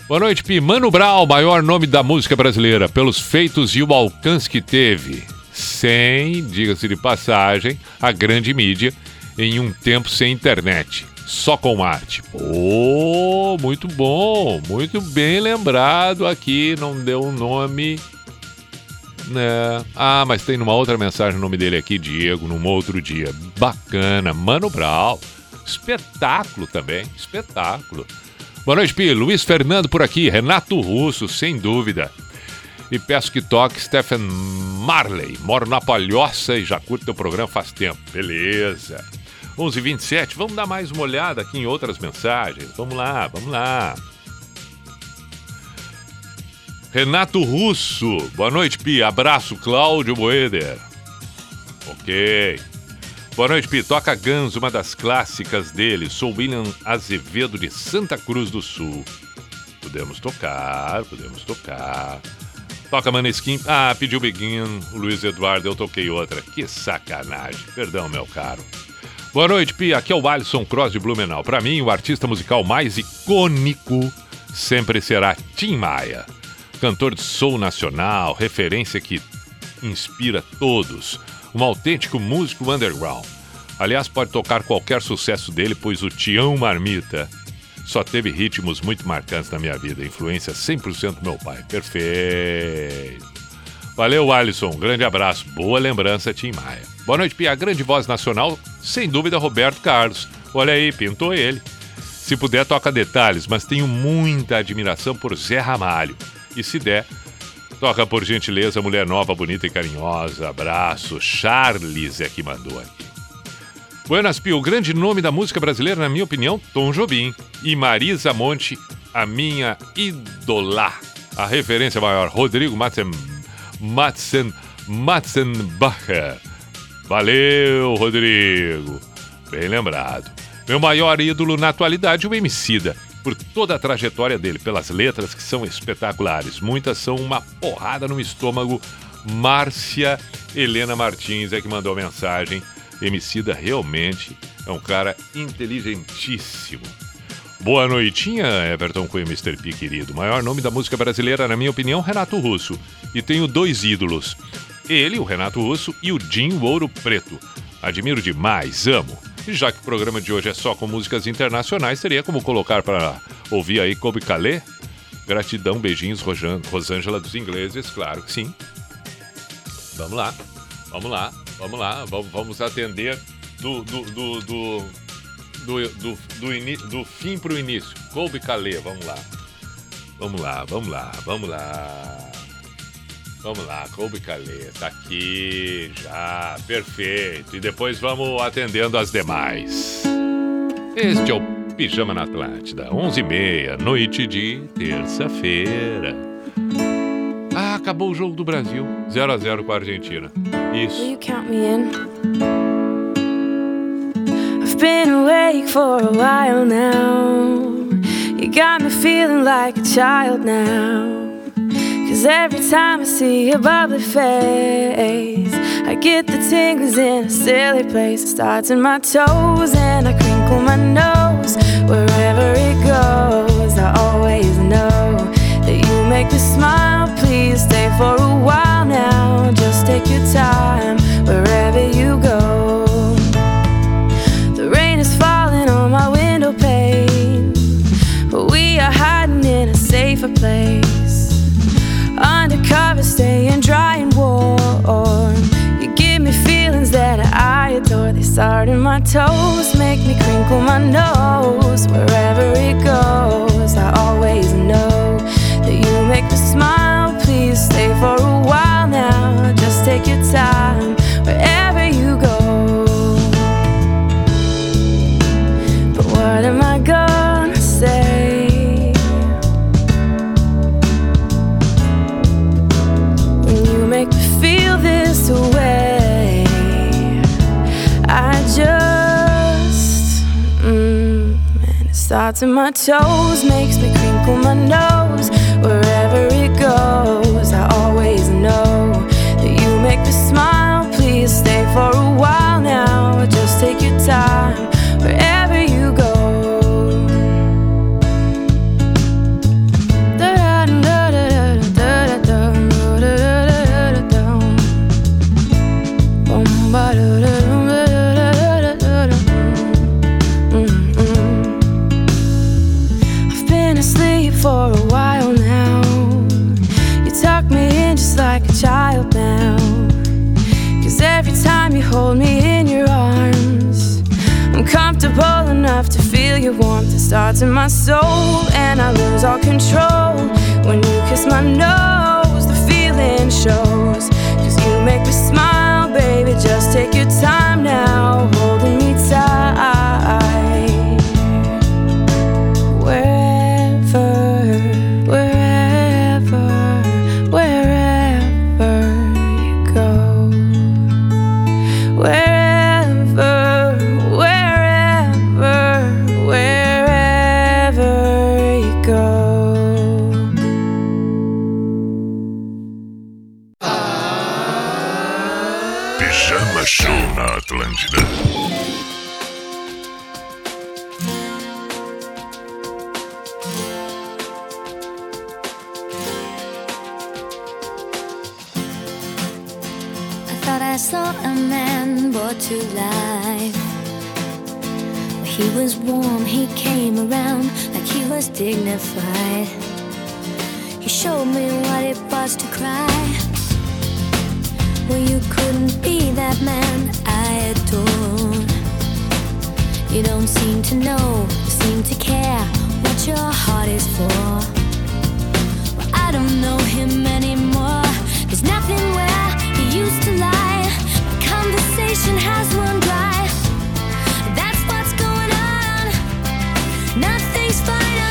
Boa noite, Pi. Mano Brown, maior nome da música brasileira, pelos feitos e o alcance que teve. Sem, diga-se de passagem, a grande mídia em um tempo sem internet. Só com arte. Oh, muito bom. Muito bem lembrado aqui. Não deu um nome. Né? Ah, mas tem numa outra mensagem o nome dele aqui, Diego, num outro dia. Bacana. Mano Brown. Espetáculo também. Espetáculo. Boa noite, Pi. Luiz Fernando por aqui. Renato Russo, sem dúvida. E peço que toque Stephen Marley. Moro na Palhoça e já curto teu programa faz tempo. Beleza. 11h27. Vamos dar mais uma olhada aqui em outras mensagens. Vamos lá, vamos lá. Renato Russo. Boa noite, Pi. Abraço, Cláudio Boeder. Ok. Boa noite, Pi. Toca Guns, uma das clássicas dele. Sou William Azevedo de Santa Cruz do Sul. Podemos tocar, podemos tocar. Toca Maneskin. Ah, pediu Begin. Luiz Eduardo, eu toquei outra. Que sacanagem. Perdão, meu caro. Boa noite, Pi. Aqui é o Alisson Cross de Blumenau. Para mim, o artista musical mais icônico sempre será Tim Maia. Cantor de soul nacional, referência que inspira todos. Um autêntico músico underground. Aliás, pode tocar qualquer sucesso dele, pois o Tião Marmita só teve ritmos muito marcantes na minha vida. Influência 100% do meu pai. Perfeito. Valeu, Alisson. Grande abraço. Boa lembrança, Tim Maia. Boa noite, Pia. Grande voz nacional, sem dúvida, Roberto Carlos. Olha aí, pintou ele. Se puder, toca detalhes, mas tenho muita admiração por Zé Ramalho. E se der, toca por gentileza Mulher Nova, Bonita e Carinhosa. Abraço. Charles é que mandou aqui. Buenas Pio, o grande nome da música brasileira, na minha opinião, Tom Jobim. E Marisa Monte, a minha ídola. A referência maior, Rodrigo Matzen, Matzen, Matzenbacher. Valeu, Rodrigo. Bem lembrado. Meu maior ídolo na atualidade, o Emicida. Por toda a trajetória dele, pelas letras que são espetaculares. Muitas são uma porrada no estômago. Márcia Helena Martins é que mandou a mensagem. Emicida realmente é um cara inteligentíssimo. Boa noitinha, Everton Cunha, Mr. P, querido. Maior nome da música brasileira, na minha opinião, Renato Russo. E tenho dois ídolos. Ele, o Renato Russo, e o Dinho Ouro Preto. Admiro demais, amo. E já que o programa de hoje é só com músicas internacionais, teria como colocar para ouvir aí Kobe Calais? Gratidão, beijinhos, Rojan- Rosângela dos ingleses, claro que sim. Vamos lá, vamos lá, vamos lá, vamos, vamos atender do, do, do, do, do, do, do, do fim para o início. Kobe Calais, vamos lá. Vamos lá, vamos lá, vamos lá. Vamos lá, Colby Calê, tá aqui já, perfeito. E depois vamos atendendo as demais. Este é o Pijama na Atlântida, 11h30, noite de terça-feira. Ah, acabou o jogo do Brasil, 0 a 0 com a Argentina. Isso. Will you count me in? I've been awake for a while now. You got me feeling like a child now. Cause every time I see your bubbly face, I get the tingles in a silly place. It starts in my toes and I crinkle my nose. Wherever it goes, I always know that you make me smile. Please stay for a while now. Just take your time adore. They start in my toes, make me crinkle my nose. Wherever it goes, I always know that you make me smile. Please stay for a while now. Just take your time starts in my toes, makes me crinkle my nose. Wherever it goes, I always know that you make me smile. Please stay for a while now. Just take your time your warmth. It starts in my soul, and I lose all control. When you kiss my nose, the feeling shows. Cause you make me smile, baby. Just take your time now, around like he was dignified. He showed me what it was to cry. Well, you couldn't be that man I adore. You don't seem to know, seem to care what your heart is for. Well, I don't know him anymore. There's nothing where he used to lie. Conversation has run dry.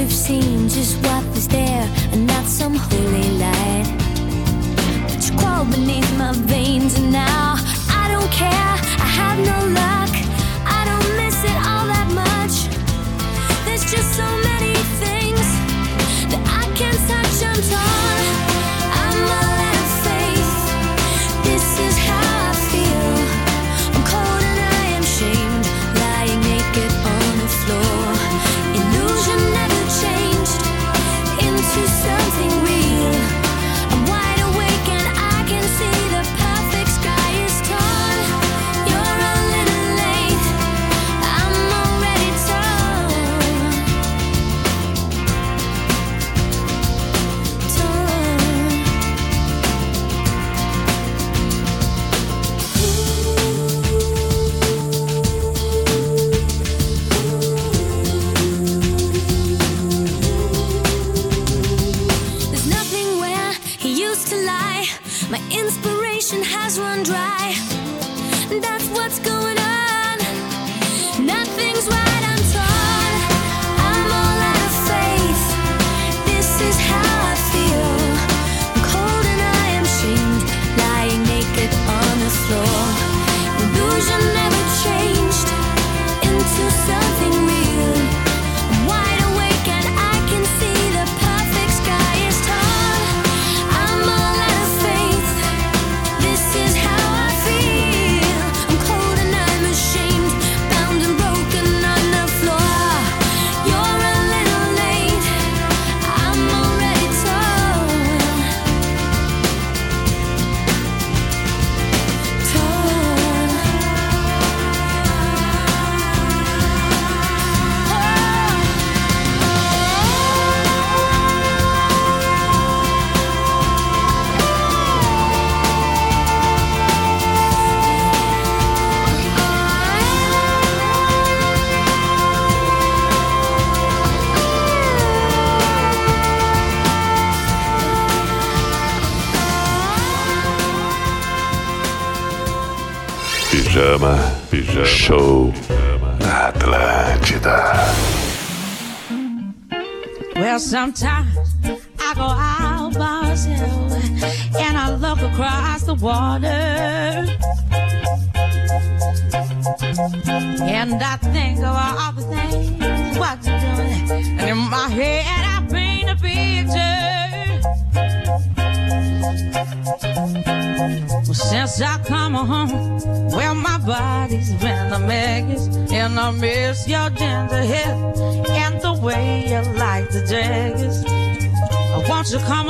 Have seen just what was there and not some holy light. But you crawled beneath my veins and now I don't care. I have no luck. I don't miss it all that much. There's just so many things that I can't touch. I'm torn. Sometimes I go out by myself and I look across the water. And I think of all the things what you're doing. And in my head I paint a picture. Well, since I come home, well, my body's been a mess. And I miss your gender hip. to come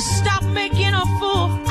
stop making a fool.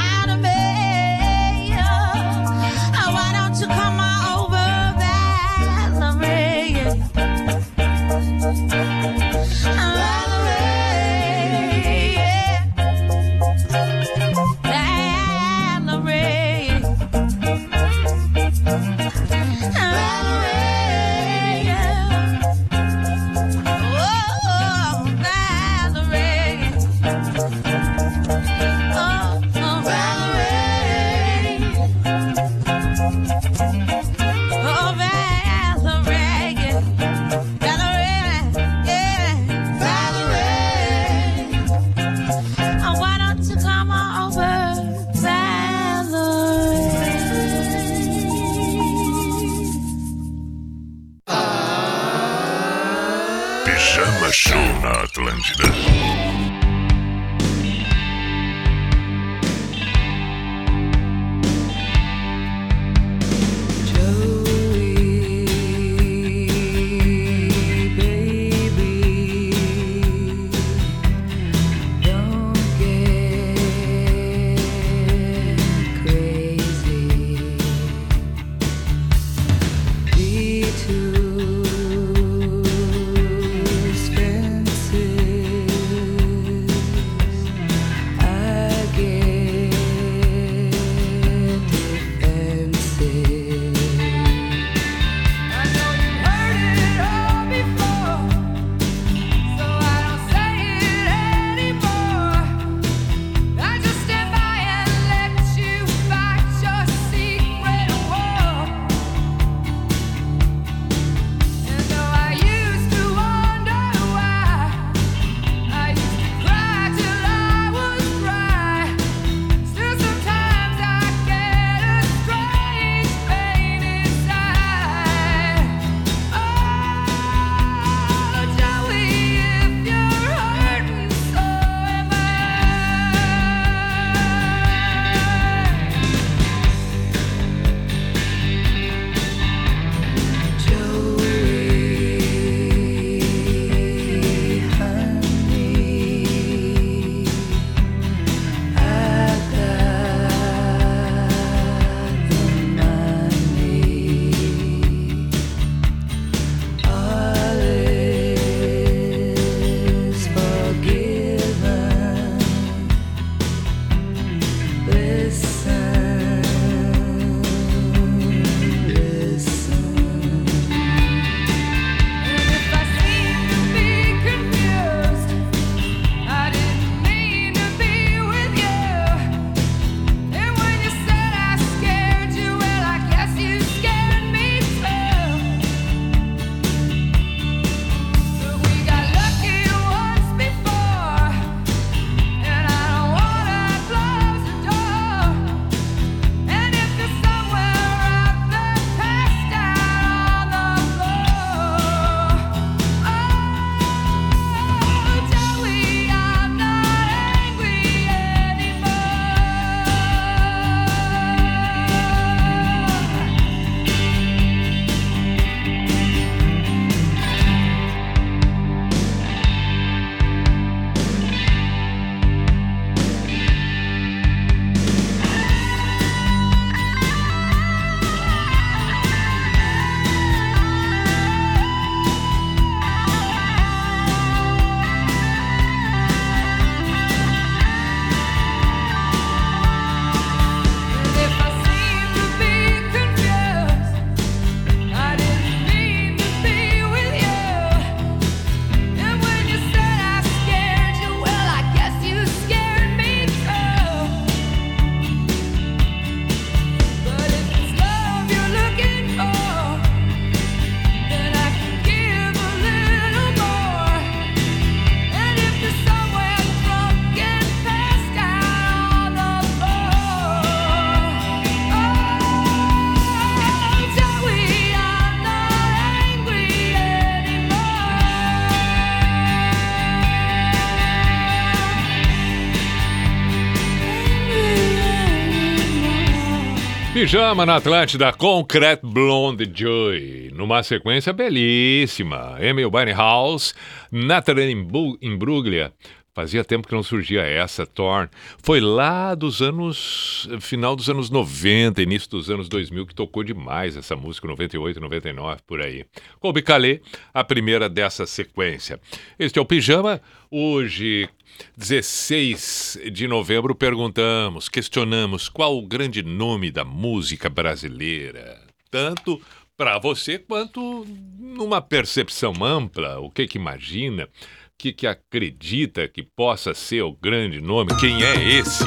Pijama na Atlântida, Concrete Blonde Joy. Numa sequência belíssima. Emil House, Natalie Imbruglia. Fazia tempo que não surgia essa, Torn. Foi lá dos anos. final dos anos 90, início dos anos 2000, que tocou demais essa música, 98, 99, por aí. Colby Calais, a primeira dessa sequência. Este é o Pijama. Hoje, 16 de novembro, perguntamos, questionamos qual o grande nome da música brasileira. Tanto para você quanto numa percepção ampla, o que que imagina, que que acredita que possa ser o grande nome, quem é esse?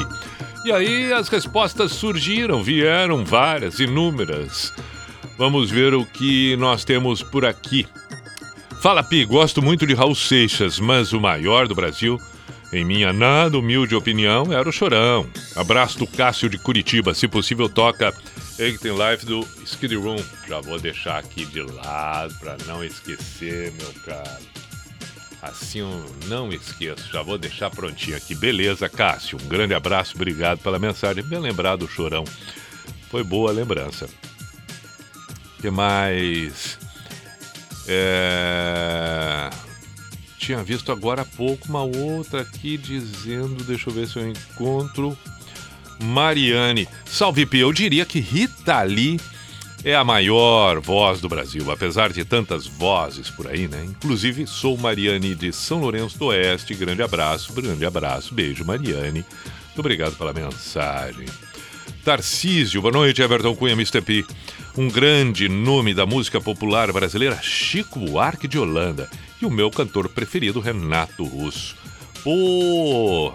E aí as respostas surgiram, vieram várias, inúmeras. Vamos ver o que nós temos por aqui. Fala Pi, gosto muito de Raul Seixas, mas o maior do Brasil, em minha nada humilde opinião, era o Chorão. Abraço do Cássio de Curitiba, se possível toca Eighteen Life do Skid Room. Já vou deixar aqui de lado para não esquecer, meu caro. Assim eu não esqueço. Já vou deixar prontinho aqui. Beleza, Cássio. Um grande abraço, obrigado pela mensagem. Bem lembrado, Chorão. Foi boa a lembrança. Que mais? É... Tinha visto agora há pouco uma outra aqui dizendo. Deixa eu ver se eu encontro. Mariane. Salve, Pia. Eu diria que Rita Lee é a maior voz do Brasil, apesar de tantas vozes por aí, né? Inclusive, sou Mariane de São Lourenço do Oeste. Grande abraço, grande abraço. Beijo, Mariane. Muito obrigado pela mensagem. Tarcísio, boa noite, Everton Cunha, Mr. P. Um grande nome da música popular brasileira, Chico Buarque de Holanda. E o meu cantor preferido, Renato Russo. Pô,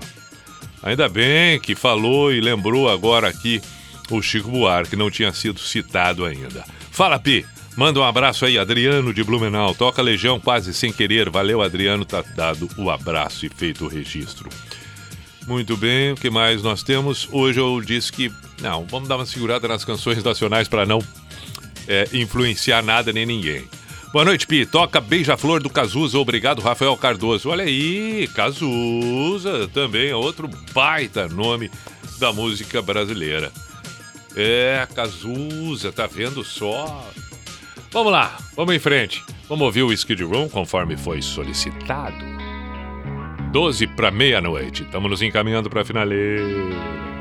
ainda bem que falou e lembrou agora aqui o Chico Buarque, não tinha sido citado ainda. Fala, Pi. Manda um abraço aí, Adriano de Blumenau. Toca Legião quase sem querer. Valeu, Adriano. Tá dado o abraço e feito o registro. Muito bem, o que mais nós temos? Hoje eu disse que. Não, vamos dar uma segurada nas canções nacionais para não é, influenciar nada nem ninguém. Boa noite, Pi. Toca Beija-Flor do Cazuza. Obrigado, Rafael Cardoso. Olha aí, Cazuza também é outro baita nome da música brasileira. É, Cazuza, tá vendo só? Vamos lá, vamos em frente. Vamos ouvir o Skid Room conforme foi solicitado. 12 para meia-noite. Estamos nos encaminhando para a finaleira.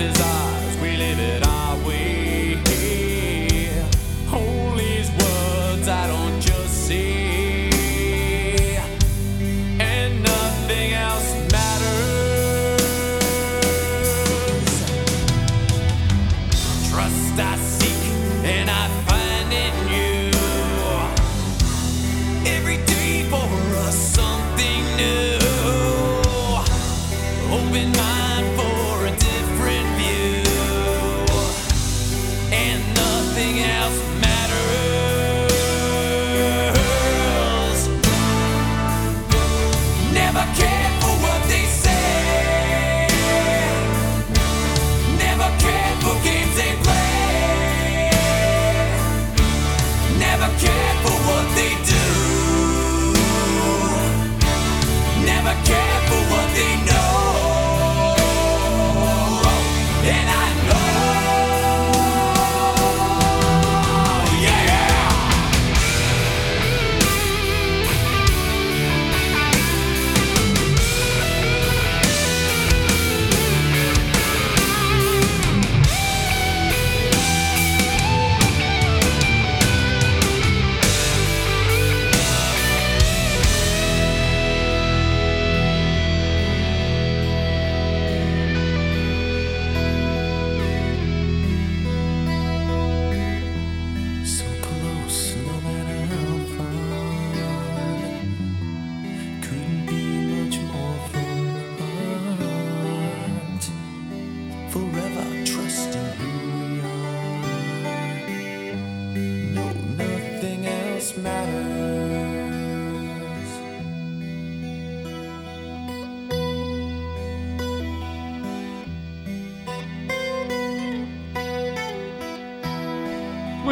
Life is ours, we live it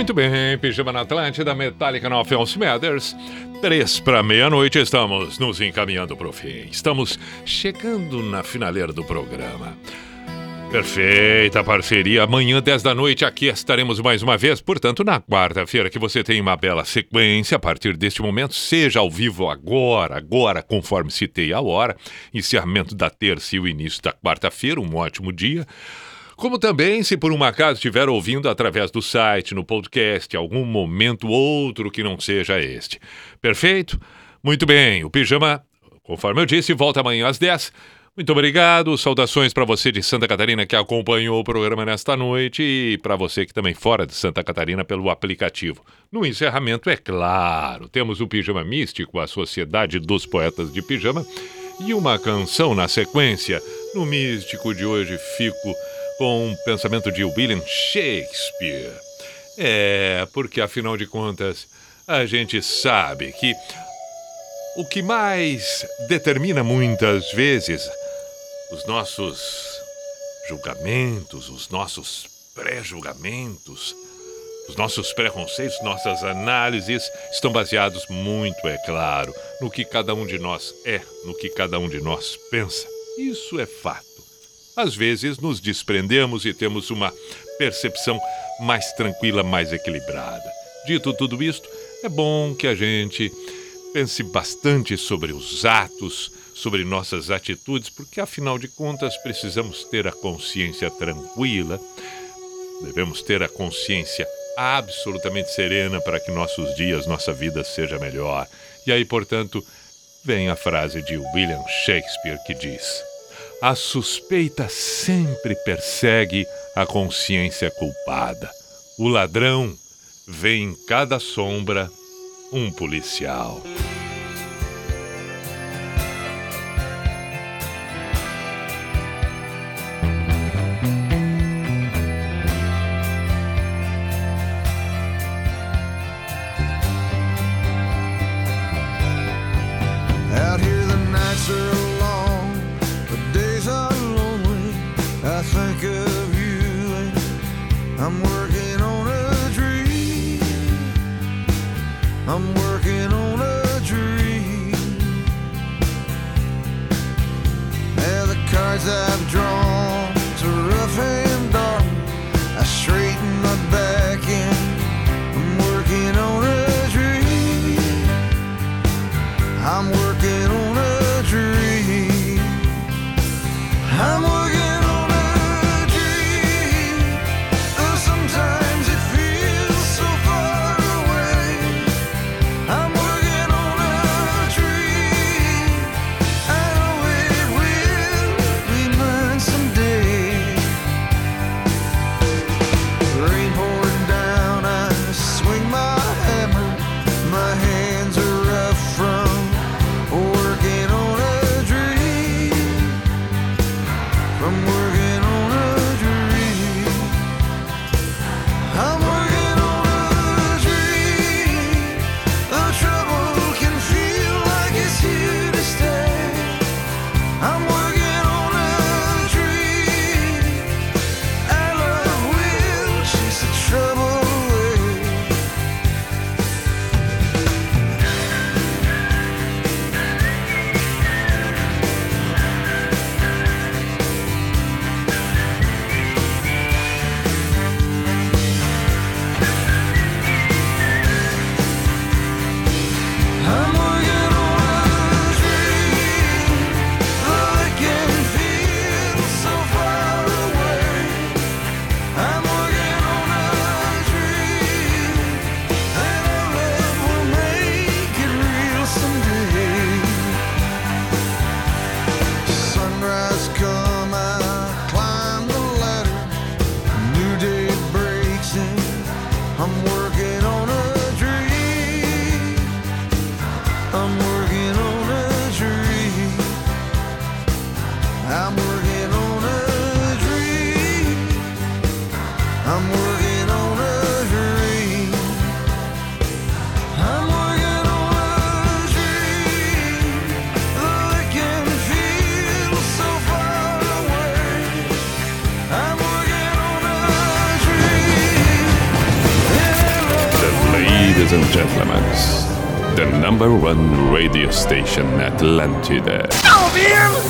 Muito bem, Pijama na Atlântida, Metallica no Alphonse Matters. Três para meia-noite, estamos nos encaminhando para o fim. Estamos chegando na finaleira do programa. Perfeita parceria. Amanhã, 10 da noite, aqui estaremos mais uma vez. Portanto, na quarta-feira, que você tem uma bela sequência a partir deste momento, seja ao vivo agora, agora, conforme citei a hora, encerramento da terça e o início da quarta-feira, um ótimo dia. Como também, se por um acaso estiver ouvindo através do site, no podcast, algum momento outro que não seja este. Perfeito? Muito bem, o Pijama, conforme eu disse, volta amanhã às 10. Muito obrigado, saudações para você de Santa Catarina que acompanhou o programa nesta noite e para você que também fora de Santa Catarina pelo aplicativo. No encerramento, é claro, temos o Pijama Místico, a Sociedade dos Poetas de Pijama, e uma canção na sequência. No Místico de hoje fico com um pensamento de William Shakespeare. É, porque afinal de contas, a gente sabe que o que mais determina muitas vezes os nossos julgamentos, os nossos pré-julgamentos, os nossos preconceitos, nossas análises estão baseados muito, é claro, no que cada um de nós é, no que cada um de nós pensa. Isso é fato. Às vezes nos desprendemos e temos uma percepção mais tranquila, mais equilibrada. Dito tudo isto, é bom que a gente pense bastante sobre os atos, sobre nossas atitudes, porque afinal de contas precisamos ter a consciência tranquila, devemos ter a consciência absolutamente serena para que nossos dias, nossa vida seja melhor. E aí, portanto, vem a frase de William Shakespeare que diz: A suspeita sempre persegue a consciência culpada. O ladrão vê em cada sombra um policial.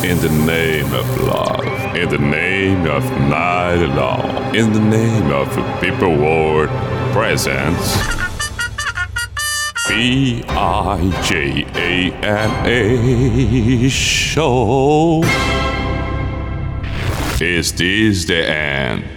In the name of love, in the name of night long, in the name of people world presents. B I J A M A show. Is this the end?